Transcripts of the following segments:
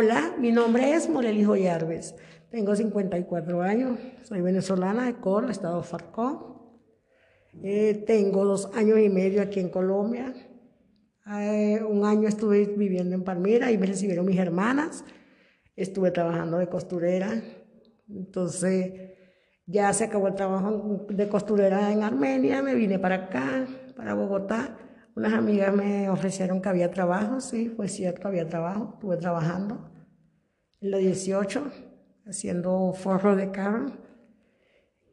Hola, mi nombre es Morelijo Yarves. Tengo 54 años, soy venezolana de Cor, estado Farcón. Eh, tengo dos años y medio aquí en Colombia. Eh, un año estuve viviendo en Palmira y me recibieron mis hermanas. Estuve trabajando de costurera. Entonces, ya se acabó el trabajo de costurera en Armenia, me vine para acá, para Bogotá. Unas amigas me ofrecieron que había trabajo, sí, fue cierto, había trabajo. Estuve trabajando en la 18, haciendo forro de carro.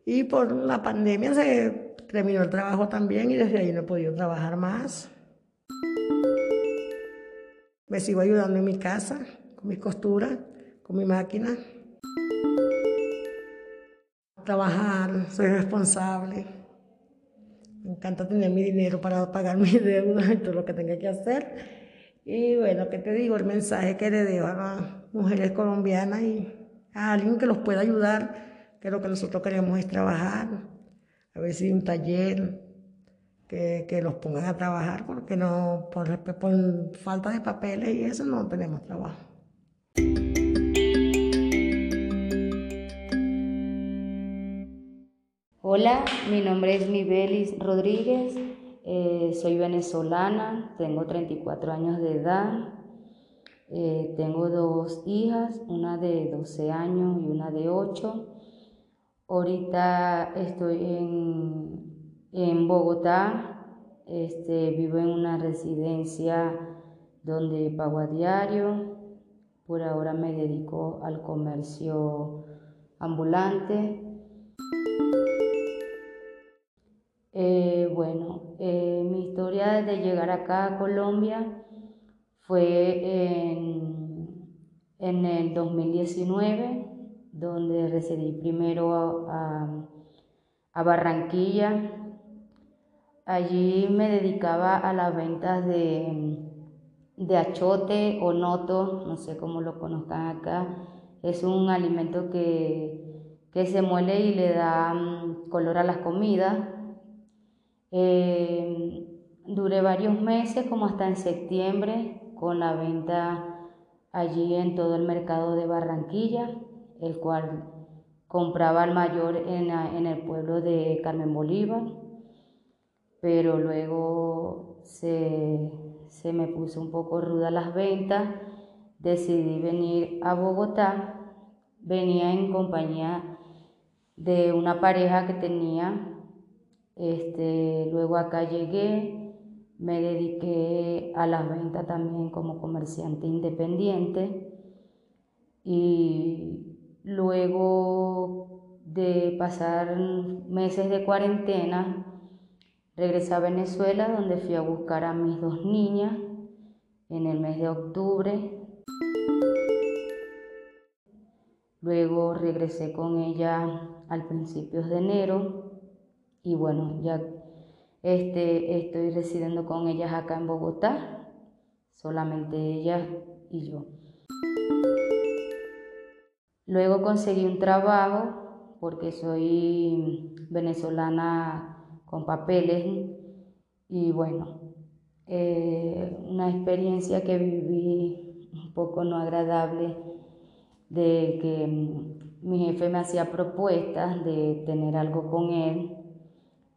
Y por la pandemia se terminó el trabajo también y desde ahí no he podido trabajar más. Me sigo ayudando en mi casa, con mi costura, con mi máquina. Trabajar, soy responsable. Me encanta tener mi dinero para pagar mis deudas y todo lo que tenga que hacer. Y bueno, ¿qué te digo? El mensaje que le dejo a las mujeres colombianas y a alguien que los pueda ayudar, que lo que nosotros queremos es trabajar, a ver si un taller, que, que los pongan a trabajar, porque no, por, por falta de papeles y eso no tenemos trabajo. Hola, mi nombre es Mibelis Rodríguez, eh, soy venezolana, tengo 34 años de edad, eh, tengo dos hijas, una de 12 años y una de 8. Ahorita estoy en, Bogotá, este, vivo en una residencia donde pago a diario, por ahora me dedico al comercio ambulante. Eh, bueno, eh, mi historia de llegar acá a Colombia fue en, en el 2019, donde residí primero a, a, Barranquilla. Allí me dedicaba a las ventas de, de achote o noto, no sé cómo lo conozcan acá. Es un alimento que, que se muele y le da mm, color a las comidas eh, duré varios meses, como hasta en septiembre, con la venta allí en todo el mercado de Barranquilla, el cual compraba al mayor en, en el pueblo de Carmen Bolívar, pero luego se, se me puso un poco ruda las ventas, decidí venir a Bogotá, venía en compañía de una pareja que tenía este, luego acá llegué, me dediqué a las ventas también como comerciante independiente y luego de pasar meses de cuarentena, regresé a Venezuela donde fui a buscar a mis dos niñas en el mes de octubre. Luego regresé con ella al principios de enero y bueno, ya este, estoy residiendo con ellas acá en Bogotá, solamente ellas y yo. Luego conseguí un trabajo porque soy venezolana con papeles y bueno, eh, una experiencia que viví un poco no agradable de que mi jefe me hacía propuestas de tener algo con él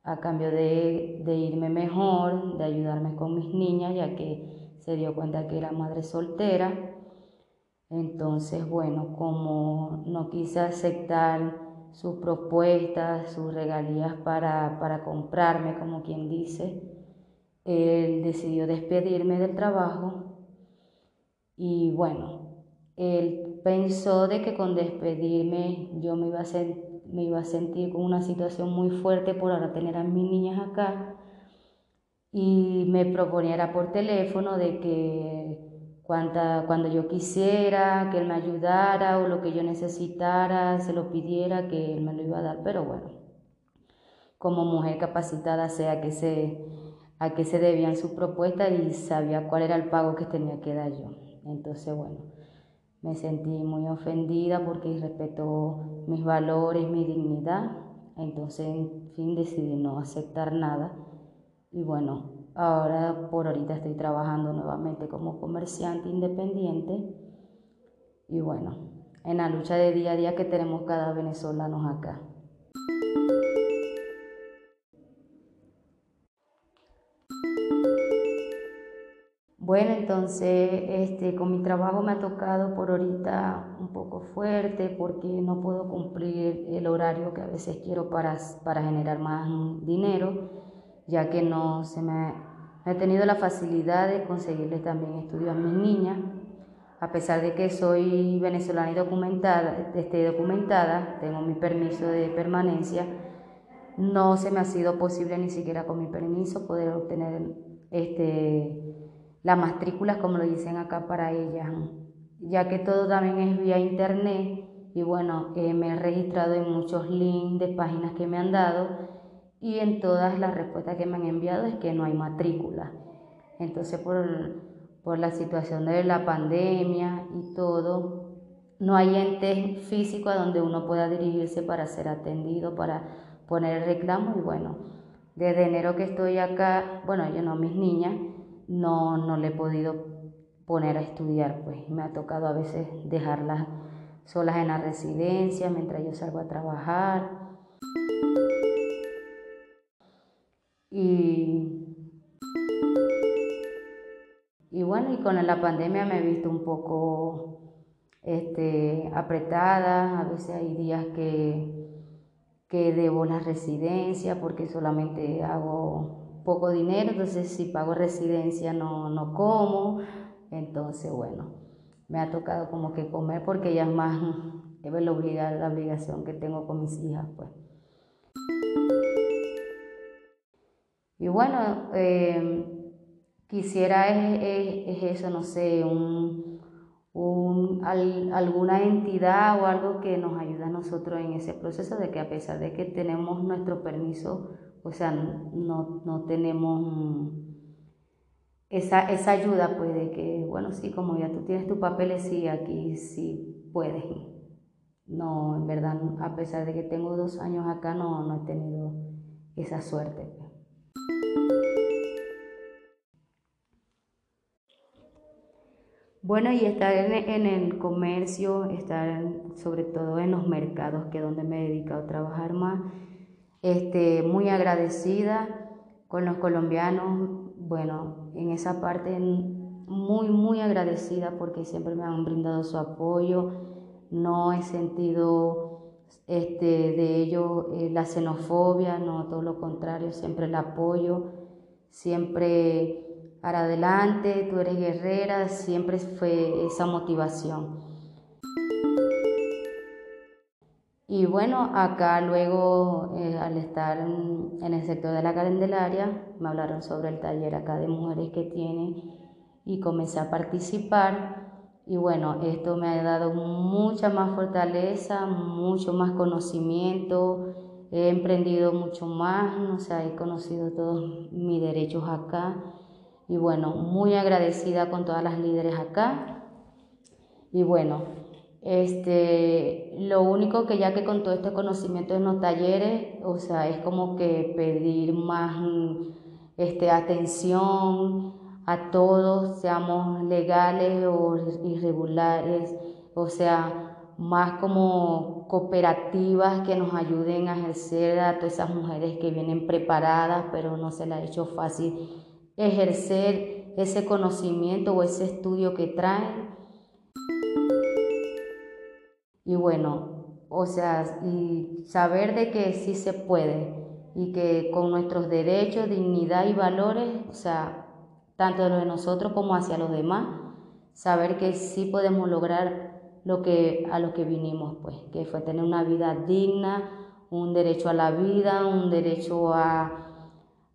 a cambio de, irme mejor, de ayudarme con mis niñas, ya que se dio cuenta que era madre soltera. Entonces, bueno, como no quise aceptar sus propuestas, sus regalías para, para comprarme, como quien dice, él decidió despedirme del trabajo y bueno, él pensó de que con despedirme yo me iba a sentir me iba a sentir con una situación muy fuerte por ahora tener a mis niñas acá y me proponía por teléfono de que cuando yo quisiera que él me ayudara o lo que yo necesitara, se lo pidiera, que él me lo iba a dar, pero bueno, como mujer capacitada sé a qué se, a qué se debían sus propuestas y sabía cuál era el pago que tenía que dar yo. Entonces, bueno, me sentí muy ofendida porque respetó mis valores, mi dignidad. Entonces, en fin, decidí no aceptar nada. Y bueno, ahora por ahorita estoy trabajando nuevamente como comerciante independiente. y bueno, en la lucha de día a día que tenemos cada venezolano acá. Bueno, entonces este, con mi trabajo me ha tocado por ahorita un poco fuerte porque no puedo cumplir el horario que a veces quiero para, para generar más dinero, ya que no se me he tenido la facilidad de conseguirles también estudios a mis niñas. A pesar de que soy venezolana y documentada, esté documentada, tengo mi permiso de permanencia, no se me ha sido posible ni siquiera con mi permiso poder obtener este las matrículas, como lo dicen acá para ellas, ya que todo también es vía internet y bueno, eh, me he registrado en muchos links de páginas que me han dado y en todas las respuestas que me han enviado es que no hay matrícula. Entonces por, por la situación de la pandemia y todo, no hay ente físico a donde uno pueda dirigirse para ser atendido, para poner el reclamo y bueno, desde enero que estoy acá, bueno, yo no, mis niñas, no, no le he podido poner a estudiar, pues me ha tocado a veces dejarlas solas en la residencia mientras yo salgo a trabajar. Y, y bueno, y con la pandemia me he visto un poco este, apretada, a veces hay días que, que debo la residencia porque solamente hago poco dinero, entonces si pago residencia no, no como, entonces bueno, me ha tocado como que comer porque ya es más es la, la obligación que tengo con mis hijas, pues. Y bueno, eh, quisiera es, eso, no sé, un, un, alguna entidad o algo que nos ayude a nosotros en ese proceso de que a pesar de que tenemos nuestro permiso o sea, no, tenemos esa, esa, ayuda, pues, de que, bueno, sí, como ya tú tienes tus papeles, sí, aquí sí puedes. No, en verdad, a pesar de que tengo dos años acá, no, no he tenido esa suerte. Pues. Bueno, y estar en, en, el comercio, estar sobre todo en los mercados, que es donde me he dedicado a trabajar más, este, muy agradecida con los colombianos, bueno, en esa parte muy, muy agradecida porque siempre me han brindado su apoyo, no he sentido este, de ellos eh, la xenofobia, no, todo lo contrario, siempre el apoyo, siempre para adelante, tú eres guerrera, siempre fue esa motivación. Y bueno, acá luego, eh, al estar en, el sector de la Candelaria, me hablaron sobre el taller acá de mujeres que tiene y comencé a participar. Y bueno, esto me ha dado mucha más fortaleza, mucho más conocimiento, he emprendido mucho más, o sea, he conocido todos mis derechos acá. Y bueno, muy agradecida con todas las líderes acá. Y bueno, este, lo único que ya que con todo este conocimiento en los talleres, o sea, es como que pedir más este, atención a todos, seamos legales o irregulares, o sea, más como cooperativas que nos ayuden a ejercer a todas esas mujeres que vienen preparadas, pero no se les ha hecho fácil ejercer ese conocimiento o ese estudio que traen y bueno, o sea, y saber de que sí se puede y que con nuestros derechos, dignidad y valores, o sea, tanto de los de nosotros como hacia los demás, saber que sí podemos lograr lo que a lo que vinimos, pues, que fue tener una vida digna, un derecho a la vida, un derecho a,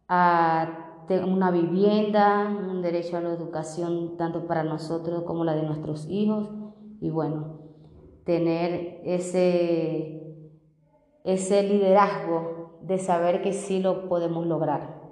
a una vivienda, un derecho a la educación tanto para nosotros como la de nuestros hijos y bueno, tener ese, ese liderazgo de saber que sí lo podemos lograr.